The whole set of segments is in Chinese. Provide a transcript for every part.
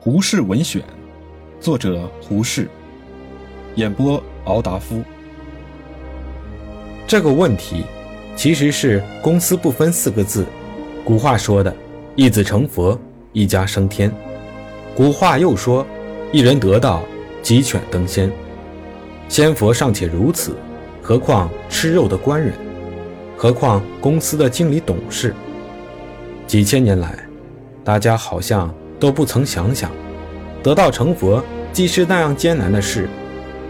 胡适文选，作者胡适，演播敖达夫。这个问题其实是“公私不分”四个字。古话说的“一子成佛，一家升天”。古话又说“一人得道，鸡犬登仙”。仙佛尚且如此，何况吃肉的官人？何况公司的经理董事？几千年来，大家好像都不曾想想，得道成佛既是那样艰难的事，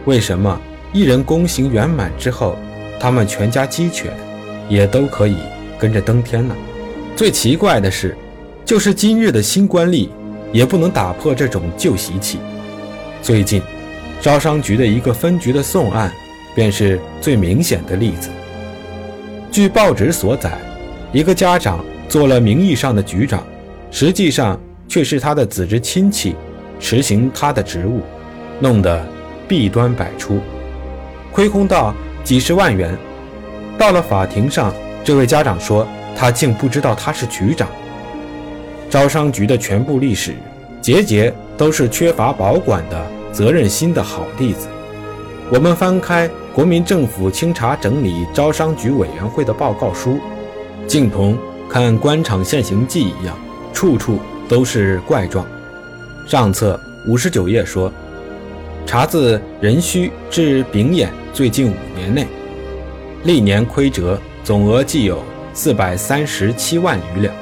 为什么一人功行圆满之后，他们全家鸡犬也都可以跟着登天呢？最奇怪的是，就是今日的新官吏也不能打破这种旧习气。最近，招商局的一个分局的送案，便是最明显的例子。据报纸所载，一个家长做了名义上的局长，实际上却是他的子侄亲戚实行他的职务，弄得弊端百出，亏空到几十万元。到了法庭上，这位家长说他竟不知道他是局长。招商局的全部历史，节节都是缺乏保管的责任心的好例子。我们翻开国民政府清查整理招商局委员会的报告书，竟同看官场现行记一样，处处都是怪状。上册五十九页说，查自壬戌至丙寅最近五年内，历年亏折总额计有四百三十七万余两。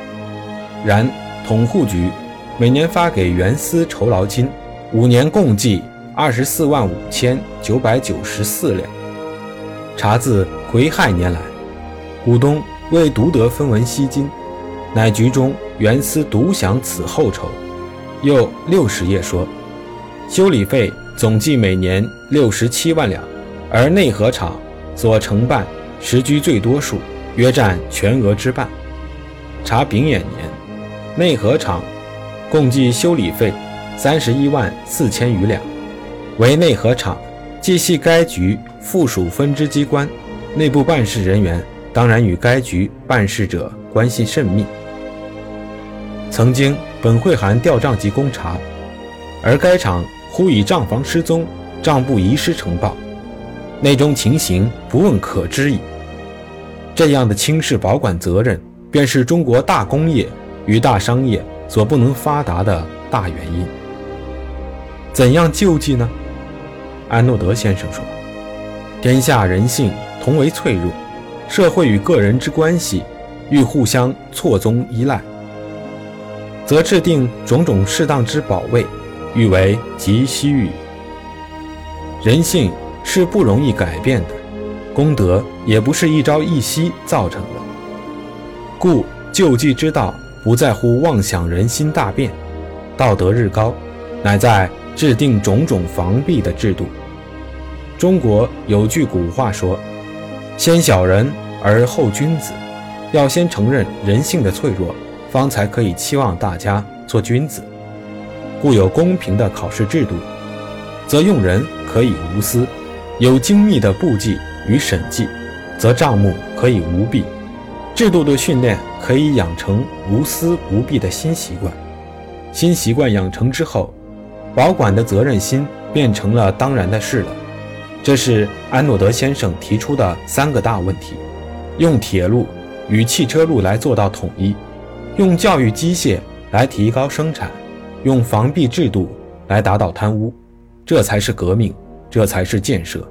然统户局每年发给原司酬劳金，五年共计。二十四万五千九百九十四两。查自癸亥年来，股东未独得分文息金，乃局中原司独享此后酬。又六十页说，修理费总计每年六十七万两，而内河厂所承办实居最多数，约占全额之半。查丙寅年，内河厂共计修理费三十一万四千余两。为内河厂，既系该局附属分支机关，内部办事人员当然与该局办事者关系甚密。曾经本会函调账及公查，而该厂忽以账房失踪、账簿遗失呈报，内中情形不问可知矣。这样的轻视保管责任，便是中国大工业与大商业所不能发达的大原因。怎样救济呢？安诺德先生说：“天下人性同为脆弱，社会与个人之关系欲互相错综依赖，则制定种种适当之保卫，欲为极稀欲。人性是不容易改变的，功德也不是一朝一夕造成的。故救济之道，不在乎妄想人心大变，道德日高，乃在。”制定种种防弊的制度。中国有句古话说：“先小人而后君子。”要先承认人性的脆弱，方才可以期望大家做君子。故有公平的考试制度，则用人可以无私；有精密的簿记与审计，则账目可以无弊。制度的训练可以养成无私无弊的新习惯。新习惯养成之后，保管的责任心变成了当然的事了，这是安诺德先生提出的三个大问题：用铁路与汽车路来做到统一，用教育机械来提高生产，用防弊制度来打倒贪污，这才是革命，这才是建设。